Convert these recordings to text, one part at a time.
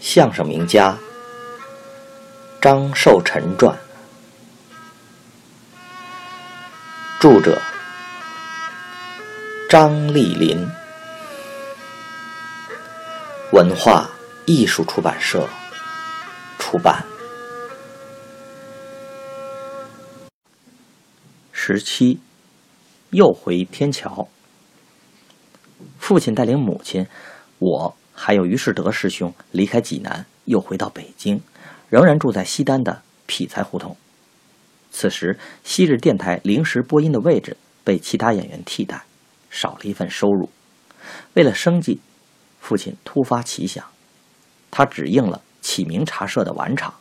相声名家张寿臣传，著者张丽林，文化艺术出版社出版。十七，又回天桥。父亲带领母亲，我。还有于世德师兄离开济南，又回到北京，仍然住在西单的匹才胡同。此时，昔日电台临时播音的位置被其他演员替代，少了一份收入。为了生计，父亲突发奇想，他只应了启明茶社的晚场，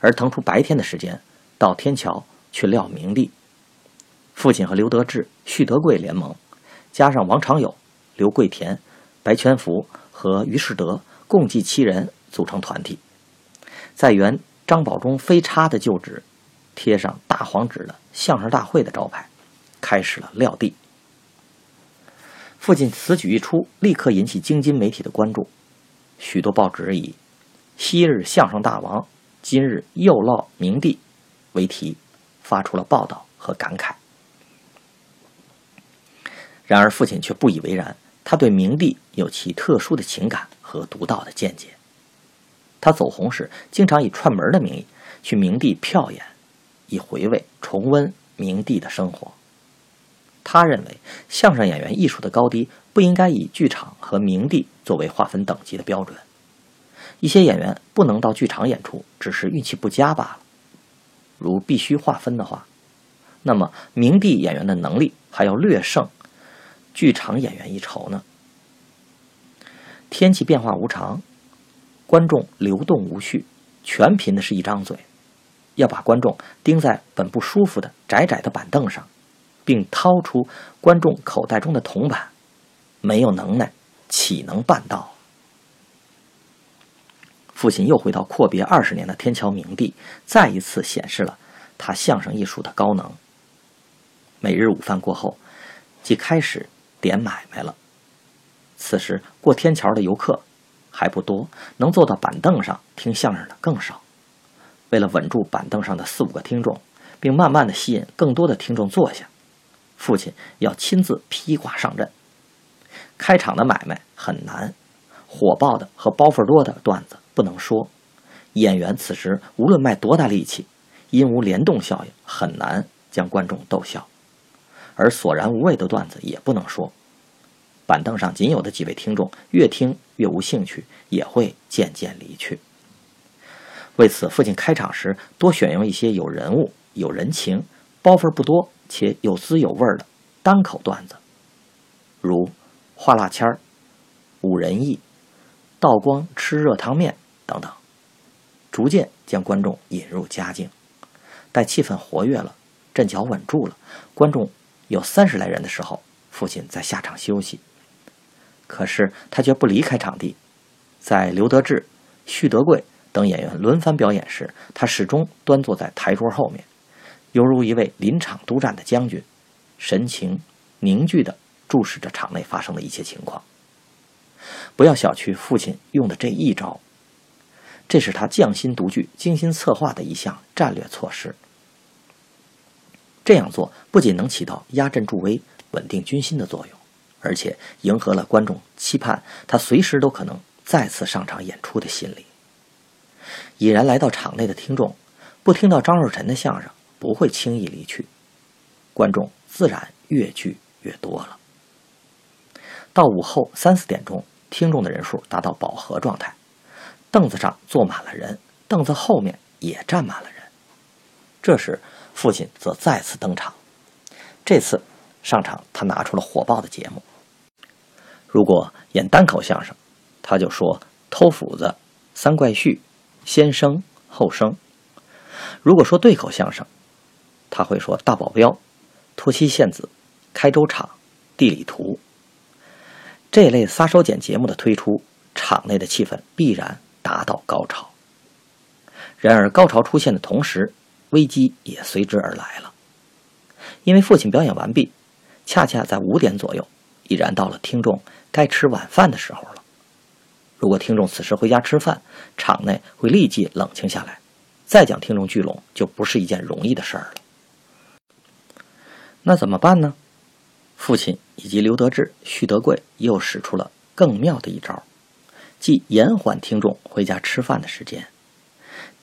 而腾出白天的时间到天桥去撂冥地。父亲和刘德志、徐德贵联盟，加上王长友、刘桂田、白全福。和于世德共计七人组成团体，在原张保忠飞叉的旧址贴上大黄纸的相声大会的招牌，开始了撂地。父亲此举一出，立刻引起京津媒体的关注，许多报纸以“昔日相声大王，今日又落明地”为题，发出了报道和感慨。然而父亲却不以为然。他对明帝有其特殊的情感和独到的见解。他走红时，经常以串门的名义去明帝票演，以回味、重温明帝的生活。他认为，相声演员艺术的高低不应该以剧场和明帝作为划分等级的标准。一些演员不能到剧场演出，只是运气不佳罢了。如必须划分的话，那么明帝演员的能力还要略胜。剧场演员一筹呢。天气变化无常，观众流动无序，全凭的是一张嘴。要把观众钉在本不舒服的窄窄的板凳上，并掏出观众口袋中的铜板，没有能耐，岂能办到？父亲又回到阔别二十年的天桥明地，再一次显示了他相声艺术的高能。每日午饭过后，即开始。点买卖了。此时过天桥的游客还不多，能坐到板凳上听相声的更少。为了稳住板凳上的四五个听众，并慢慢的吸引更多的听众坐下，父亲要亲自披挂上阵。开场的买卖很难，火爆的和包袱多的段子不能说。演员此时无论卖多大力气，因无联动效应，很难将观众逗笑。而索然无味的段子也不能说，板凳上仅有的几位听众越听越无兴趣，也会渐渐离去。为此，父亲开场时多选用一些有人物、有人情、包袱不多且有滋有味的单口段子，如画蜡签儿、五仁义、道光吃热汤面等等，逐渐将观众引入佳境。待气氛活跃了，阵脚稳住了，观众。有三十来人的时候，父亲在下场休息。可是他却不离开场地，在刘德志、徐德贵等演员轮番表演时，他始终端坐在台桌后面，犹如一位临场督战的将军，神情凝聚地注视着场内发生的一切情况。不要小觑父亲用的这一招，这是他匠心独具、精心策划的一项战略措施。这样做不仅能起到压阵助威、稳定军心的作用，而且迎合了观众期盼他随时都可能再次上场演出的心理。已然来到场内的听众，不听到张寿臣的相声，不会轻易离去，观众自然越聚越多了。到午后三四点钟，听众的人数达到饱和状态，凳子上坐满了人，凳子后面也站满了人。这时，父亲则再次登场，这次上场他拿出了火爆的节目。如果演单口相声，他就说偷斧子、三怪婿、先生后生；如果说对口相声，他会说大保镖、托妻献子、开州场、地理图。这类撒手锏节目的推出，场内的气氛必然达到高潮。然而，高潮出现的同时，危机也随之而来了，因为父亲表演完毕，恰恰在五点左右，已然到了听众该吃晚饭的时候了。如果听众此时回家吃饭，场内会立即冷清下来，再将听众聚拢就不是一件容易的事儿了。那怎么办呢？父亲以及刘德志、徐德贵又使出了更妙的一招，即延缓听众回家吃饭的时间，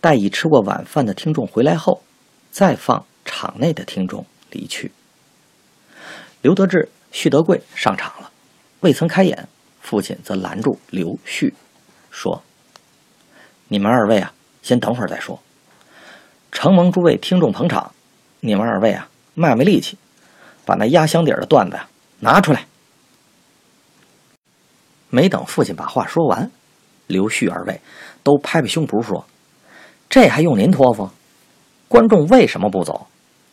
待已吃过晚饭的听众回来后，再放场内的听众离去。刘德志、徐德贵上场了，未曾开演，父亲则拦住刘旭，说：“你们二位啊，先等会儿再说。承蒙诸位听众捧场，你们二位啊，卖卖力气。”把那压箱底儿的段子呀拿出来。没等父亲把话说完，刘旭二位都拍拍胸脯说：“这还用您托付？观众为什么不走？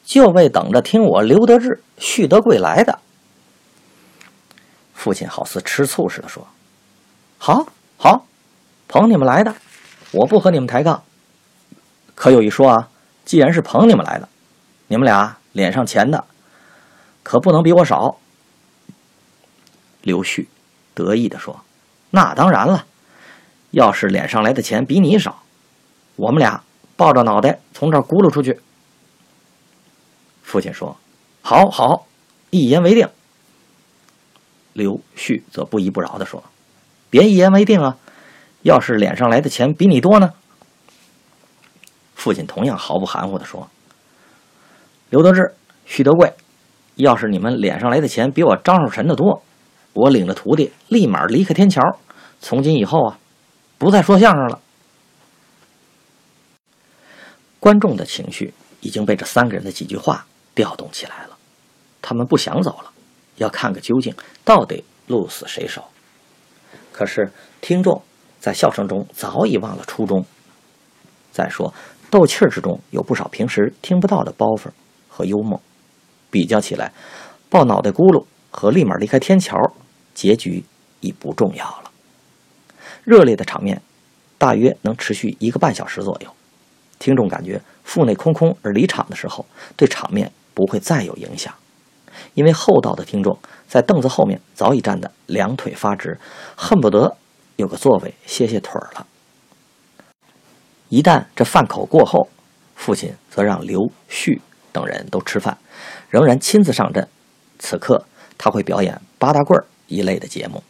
就为等着听我刘德志、旭德贵来的。”父亲好似吃醋似的说：“好，好，捧你们来的，我不和你们抬杠。可有一说啊，既然是捧你们来的，你们俩脸上钱的。”可不能比我少。”刘旭得意地说，“那当然了，要是脸上来的钱比你少，我们俩抱着脑袋从这儿轱辘出去。”父亲说：“好好，一言为定。”刘旭则不依不饶地说：“别一言为定啊！要是脸上来的钱比你多呢？”父亲同样毫不含糊地说：“刘德志、徐德贵。”要是你们脸上来的钱比我张守臣的多，我领着徒弟立马离开天桥。从今以后啊，不再说相声了。观众的情绪已经被这三个人的几句话调动起来了，他们不想走了，要看个究竟，到底鹿死谁手。可是听众在笑声中早已忘了初衷。再说斗气之中有不少平时听不到的包袱和幽默。比较起来，抱脑袋咕噜和立马离开天桥，结局已不重要了。热烈的场面大约能持续一个半小时左右。听众感觉腹内空空而离场的时候，对场面不会再有影响，因为厚道的听众在凳子后面早已站得两腿发直，恨不得有个座位歇歇腿儿了。一旦这饭口过后，父亲则让刘旭等人都吃饭。仍然亲自上阵，此刻他会表演八大棍儿一类的节目。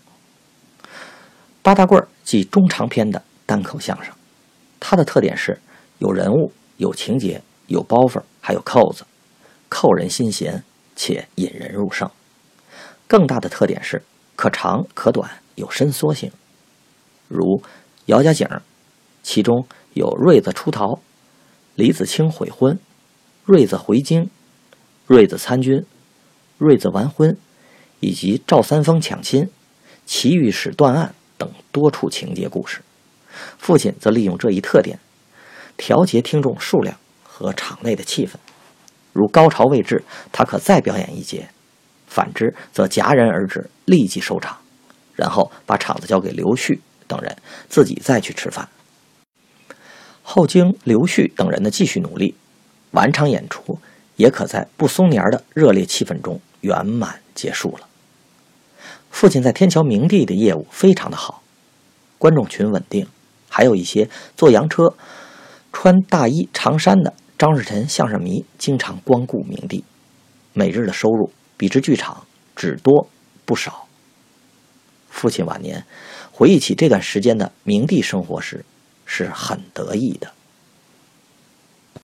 八大棍儿即中长篇的单口相声，它的特点是有人物、有情节、有包袱，还有扣子，扣人心弦且引人入胜。更大的特点是可长可短，有伸缩性。如姚家井，其中有瑞子出逃、李子清悔婚、瑞子回京。瑞子参军、瑞子完婚，以及赵三丰抢亲、祁御史断案等多处情节故事，父亲则利用这一特点，调节听众数量和场内的气氛。如高潮未至，他可再表演一节；反之，则戛然而止，立即收场，然后把场子交给刘旭等人，自己再去吃饭。后经刘旭等人的继续努力，晚场演出。也可在不松年的热烈气氛中圆满结束了。父亲在天桥明地的业务非常的好，观众群稳定，还有一些坐洋车、穿大衣长衫的张士臣相声迷经常光顾明帝，每日的收入比之剧场只多不少。父亲晚年回忆起这段时间的明帝生活时，是很得意的。